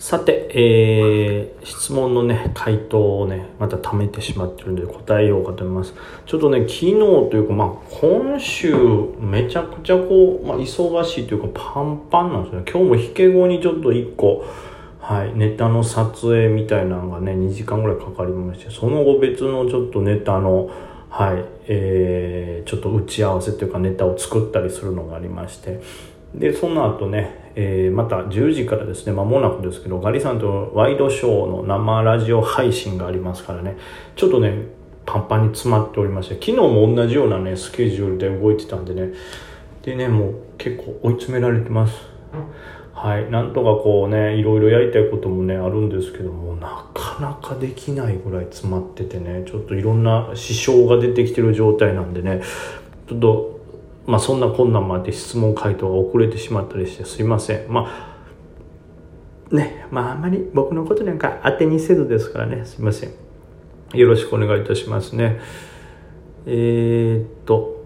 さて、えー、質問のね、回答をね、また貯めてしまってるんで答えようかと思います。ちょっとね、昨日というか、まあ、今週、めちゃくちゃこう、まあ、忙しいというか、パンパンなんですね。今日も引け後にちょっと1個、はい、ネタの撮影みたいなのがね、2時間ぐらいかかりまして、その後別のちょっとネタの、はい、えー、ちょっと打ち合わせというかネタを作ったりするのがありまして、で、その後ね、えー、また10時からですね、間もなくですけど、ガリさんとワイドショーの生ラジオ配信がありますからね、ちょっとね、パンパンに詰まっておりまして、昨日も同じようなね、スケジュールで動いてたんでね、でね、もう結構追い詰められてます。はい、なんとかこうね、いろいろやりたいこともね、あるんですけども、なかなかできないぐらい詰まっててね、ちょっといろんな支障が出てきてる状態なんでね、ちょっとまあそんな困難もあって質問回答が遅れてしまったりしてすいません。まあね、まああんまり僕のことなんか当てにせずですからね、すいません。よろしくお願いいたしますね。えー、っと、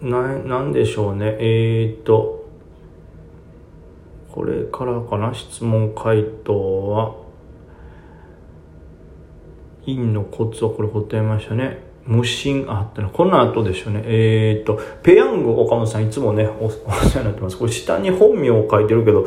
な、なんでしょうね。えー、っと、これからかな、質問回答は、陰のコツをこれ答えましたね。無心あったのこの後でしょうね。えー、っとペヤング岡本さんいつもねお お世話になってます。これ下に本名を書いてるけど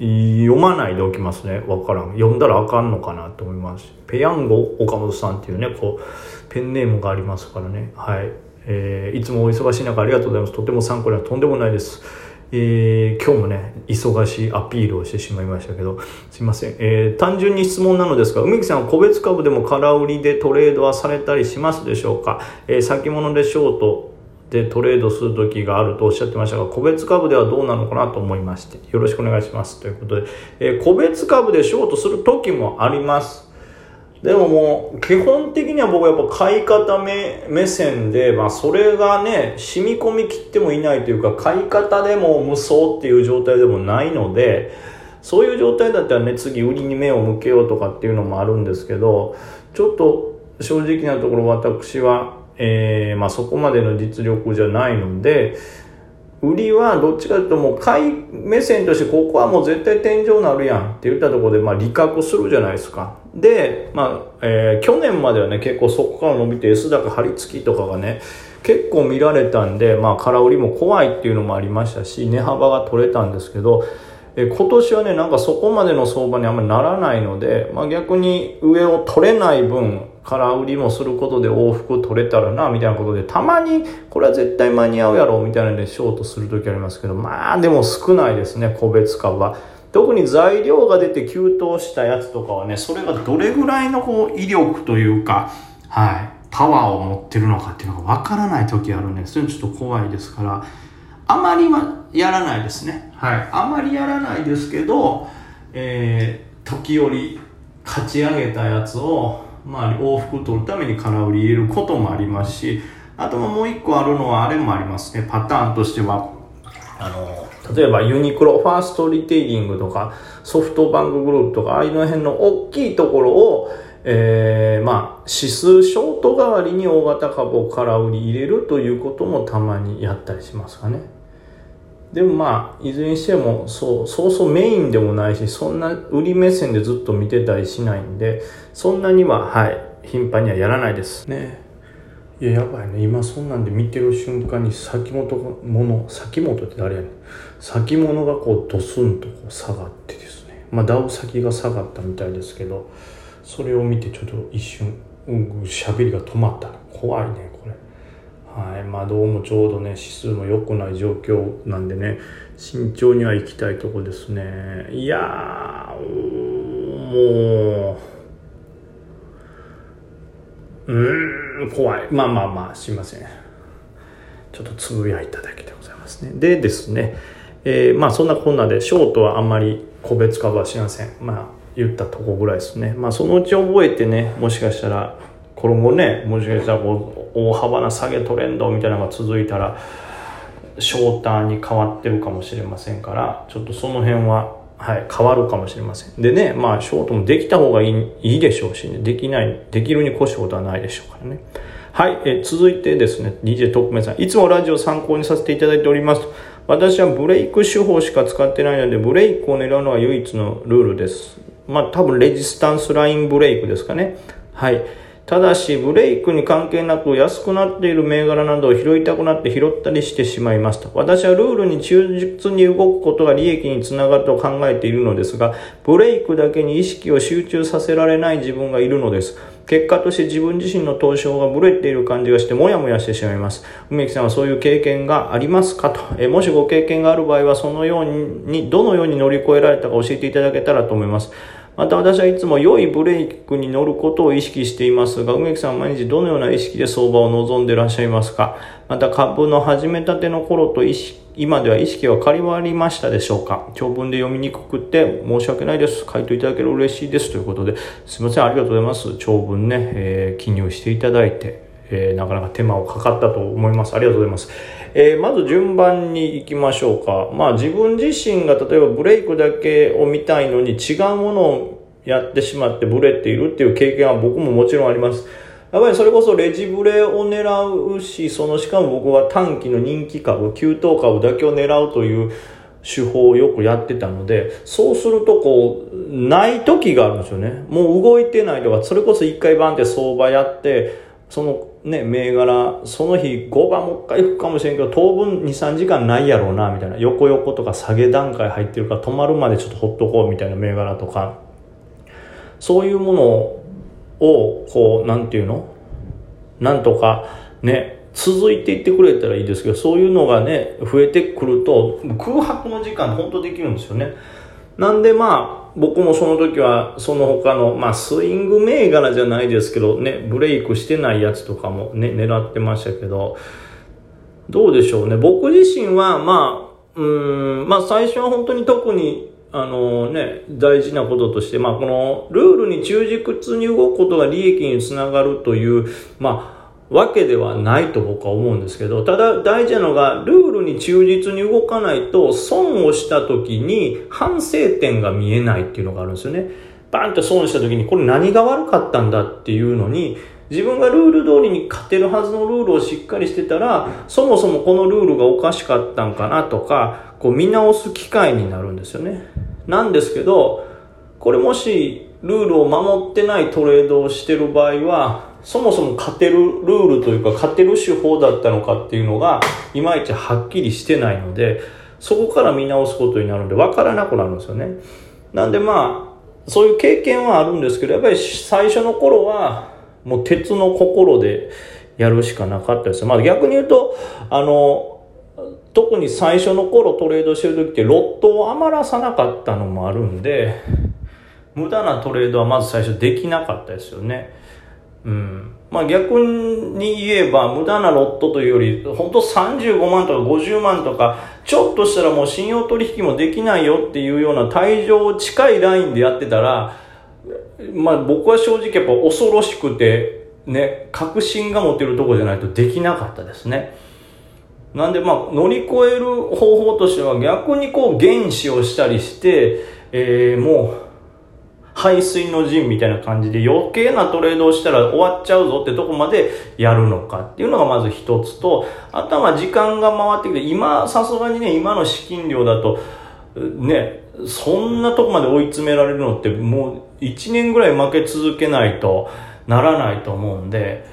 読まないでおきますね。わからん。読んだらあかんのかなと思います。ペヤング岡本さんっていうねこうペンネームがありますからね。はい、えー、いつもお忙しい中ありがとうございます。とても参考にはとんでもないです。えー、今日もね、忙しいアピールをしてしまいましたけど、すいません。えー、単純に質問なのですが、梅木さんは個別株でも空売りでトレードはされたりしますでしょうか、えー、先物でショートでトレードする時があるとおっしゃってましたが、個別株ではどうなのかなと思いまして、よろしくお願いします。ということで、え、個別株でショートする時もあります。でももう、基本的には僕はやっぱ買い方目目線で、まあそれがね、染み込みきってもいないというか、買い方でも無双っていう状態でもないので、そういう状態だったらね、次売りに目を向けようとかっていうのもあるんですけど、ちょっと正直なところ私は、えー、まあそこまでの実力じゃないので、売りはどっちかというともう買い目線としてここはもう絶対天井なるやんって言ったところでまあ利確するじゃないですか。で、まあ、えー、去年まではね結構そこから伸びて S 高張り付きとかがね結構見られたんでまあ空売りも怖いっていうのもありましたし値幅が取れたんですけどえ今年はねなんかそこまでの相場にあんまりならないので、まあ、逆に上を取れない分空売りもすることで往復取れたらな、みたいなことで、たまにこれは絶対間に合うやろ、みたいなのでショートする時ありますけど、まあでも少ないですね、個別株は。特に材料が出て急騰したやつとかはね、それがどれぐらいのこう威力というか、はい、パワーを持ってるのかっていうのがわからない時あるんで、それちょっと怖いですから、あまりはやらないですね。はい。あまりやらないですけど、えー、時折勝ち上げたやつをまあ、往復取るために空売り入れることもありますし、あともう一個あるのはあれもありますね。パターンとしては、あの、例えばユニクロ、ファーストリテイリングとか、ソフトバンクグループとか、ああいうの辺の大きいところを、えー、まあ、指数ショート代わりに大型株を空売り入れるということもたまにやったりしますかね。でもまあいずれにしてもそうそうそうメインでもないしそんな売り目線でずっと見てたりしないんでそんなにははい頻繁にはやらないですねいややばいね。今そんなんで見てる瞬間に先元もの先元って誰やね。ん先物がこうドスンとこう下がってですね。まあダウ先が下がったみたいですけどそれを見てちょっと一瞬喋、うん、りが止まった。怖いねこれ。はい。まあ、どうもちょうどね指数も良くない状況なんでね。慎重には行きたいとこですね。いやもううん。怖い。まあまあまあすいません。ちょっとつぶやいただけでございますね。でですね、えー、まあそんなこんなでショートはあんまり個別株はしません。まあ言ったとこぐらいですね。まあそのうち覚えてねもしかしたら今後ねもしかしたらこう大幅な下げトレンドみたいなのが続いたらショーターに変わってるかもしれませんからちょっとその辺は、はい、変わるかもしれませんでねまあショートもできた方がいいいいでしょうし、ね、できないできるに越したことはないでしょうからねはい、え続いてですね DJ 特命さんいつもラジオ参考にさせていただいております私はブレイク手法しか使ってないので、ブレイクを狙うのが唯一のルールです。まあ多分レジスタンスラインブレイクですかね。はい。ただし、ブレイクに関係なく安くなっている銘柄などを拾いたくなって拾ったりしてしまいますと。私はルールに忠実に動くことが利益につながると考えているのですが、ブレイクだけに意識を集中させられない自分がいるのです。結果として自分自身の投資法がブレている感じがしてもやもやしてしまいます。梅木さんはそういう経験がありますかと。えもしご経験がある場合はそのように、どのように乗り越えられたか教えていただけたらと思います。また私はいつも良いブレイクに乗ることを意識していますが、梅木さんは毎日どのような意識で相場を望んでいらっしゃいますか？また株の始めたての頃と意識今では意識は変わりましたでしょうか？長文で読みにくくて申し訳ないです。回答いただける嬉しいです。ということで、すいません。ありがとうございます。長文ね、えー、記入していただいて、えー、なかなか手間をかかったと思います。ありがとうございます。えー、まず順番に行きましょうか。まあ自分自身が例えばブレイクだけを見たいのに違うものをやってしまってブレているっていう経験は僕ももちろんあります。やっぱりそれこそレジブレを狙うし、そのしかも僕は短期の人気株、急騰株だけを狙うという手法をよくやってたので、そうするとこう、ない時があるんですよね。もう動いてないとか、それこそ一回バンって相場やって、そのね、銘柄、その日5番もう一回行くかもしれんけど、当分2、3時間ないやろうな、みたいな。横横とか下げ段階入ってるから止まるまでちょっとほっとこうみたいな銘柄とか、そういうものを、こう、なんていうの？なんとか、ね、続いていってくれたらいいですけど、そういうのがね、増えてくると、空白の時間本当できるんですよね。なんでまあ、僕もその時は、その他の、まあ、スイング銘柄じゃないですけど、ね、ブレイクしてないやつとかもね、狙ってましたけど、どうでしょうね。僕自身は、まあ、うん、まあ最初は本当に特にあのね、大事なこととして、まあ、このルールに忠実に動くことが利益につながるという、まあ、わけではないと僕は思うんですけど、ただ大事なのが、ルールに忠実に動かないと、損をした時に反省点が見えないっていうのがあるんですよね。バンって損した時に、これ何が悪かったんだっていうのに、自分がルール通りに勝てるはずのルールをしっかりしてたら、そもそもこのルールがおかしかったんかなとか、こう見直す機会になるんですよね。なんですけど、これもしルールを守ってないトレードをしてる場合は、そもそも勝てるルールというか勝てる手法だったのかっていうのがいまいちはっきりしてないので、そこから見直すことになるので分からなくなるんですよね。なんでまあ、そういう経験はあるんですけど、やっぱり最初の頃はもう鉄の心でやるしかなかったです。まあ逆に言うと、あの、特に最初の頃トレードしてる時ってロットを余らさなかったのもあるんで無駄なトレードはまず最初できなかったですよね。うん。まあ逆に言えば無駄なロットというより、本当35万とか50万とか、ちょっとしたらもう信用取引もできないよっていうような退場近いラインでやってたら、まあ僕は正直やっぱ恐ろしくて、ね、確信が持てるとこじゃないとできなかったですね。なんでまあ乗り越える方法としては逆にこう原子をしたりして、えー、もう排水の陣みたいな感じで余計なトレードをしたら終わっちゃうぞってとこまでやるのかっていうのがまず一つと、あとは時間が回ってきて、今さすがにね、今の資金量だと、ね、そんなとこまで追い詰められるのってもう1年ぐらい負け続けないとならないと思うんで、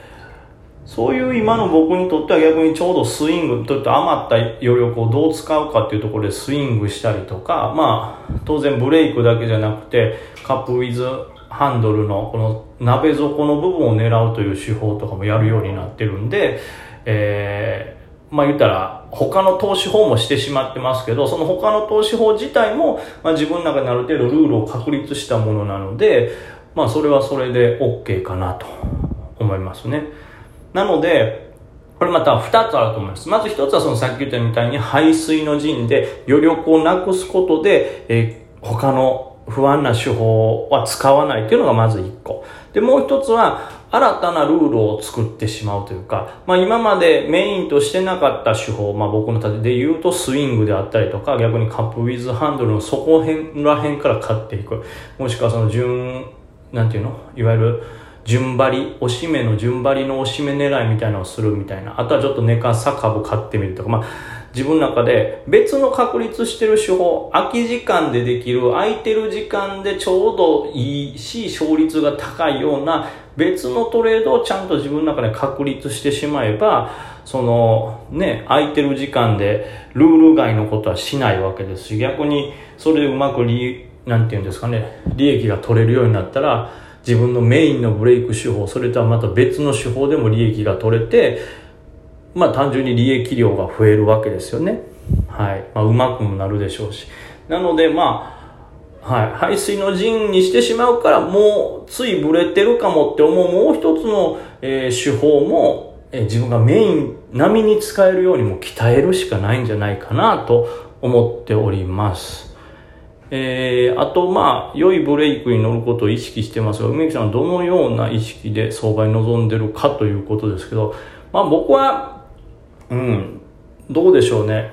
そういう今の僕にとっては逆にちょうどスイング、とって余った余力をどう使うかっていうところでスイングしたりとか、まあ、当然ブレイクだけじゃなくて、カップウィズハンドルのこの鍋底の部分を狙うという手法とかもやるようになってるんで、えー、まあ言ったら、他の投資法もしてしまってますけど、その他の投資法自体も、まあ自分の中である程度ルールを確立したものなので、まあそれはそれで OK かなと思いますね。なので、これまた2つあると思います。まず1つはそのさっき言ったみたいに排水の陣で余力をなくすことで、えー、他の不安な手法は使わないというのがまず1個。で、もう1つは新たなルールを作ってしまうというか、まあ今までメインとしてなかった手法、まあ僕の立てで言うとスイングであったりとか、逆にカップウィズハンドルの底辺ら辺から買っていく。もしくはその順、なんていうの？いわゆる順張り、おしめの順張りのおしめ狙いみたいなのをするみたいな。あとはちょっと寝かさ株買ってみるとか。まあ、自分の中で別の確立してる手法、空き時間でできる、空いてる時間でちょうどいいし、勝率が高いような別のトレードをちゃんと自分の中で確立してしまえば、そのね、空いてる時間でルール外のことはしないわけですし、逆にそれでうまく利、なんていうんですかね、利益が取れるようになったら、自分のメインのブレイク手法、それとはまた別の手法でも利益が取れて、まあ単純に利益量が増えるわけですよね。はい。まあうまくもなるでしょうし。なのでまあ、はい、排水の陣にしてしまうからもうついブレてるかもって思うもう一つの、えー、手法も、えー、自分がメイン並みに使えるようにも鍛えるしかないんじゃないかなと思っております。えー、あとまあ良いブレイクに乗ることを意識してますが梅木さんはどのような意識で相場に臨んでるかということですけど、まあ、僕はうんどうでしょうね。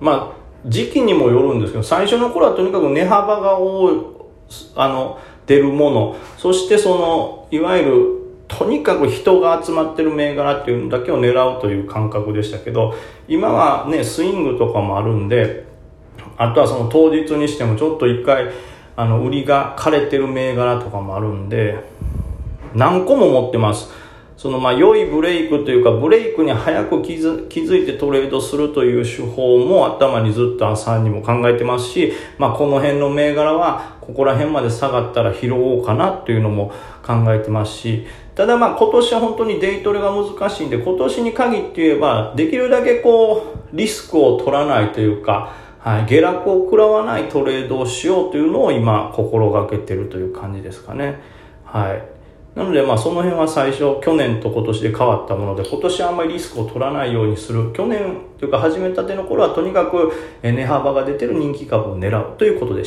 まあ時期にもよるんですけど、最初の頃はとにかく値幅が多い、あの、出るもの、そしてその、いわゆる、とにかく人が集まってる銘柄っていうのだけを狙うという感覚でしたけど、今はね、スイングとかもあるんで、あとはその当日にしてもちょっと一回、あの、売りが枯れてる銘柄とかもあるんで、何個も持ってます。そのまあ良いブレイクというかブレイクに早く気づ気づいてトレードするという手法も頭にずっと朝にも考えてますし、まあこの辺の銘柄はここら辺まで下がったら拾おうかなというのも考えてますし、ただまあ今年は本当にデイトレが難しいんで今年に限って言えばできるだけこうリスクを取らないというか、はい、下落を食らわないトレードをしようというのを今心がけてるという感じですかね。はい。なのでまあその辺は最初去年と今年で変わったもので今年はあんまりリスクを取らないようにする去年というか始めたての頃はとにかく値幅が出てる人気株を狙うということでした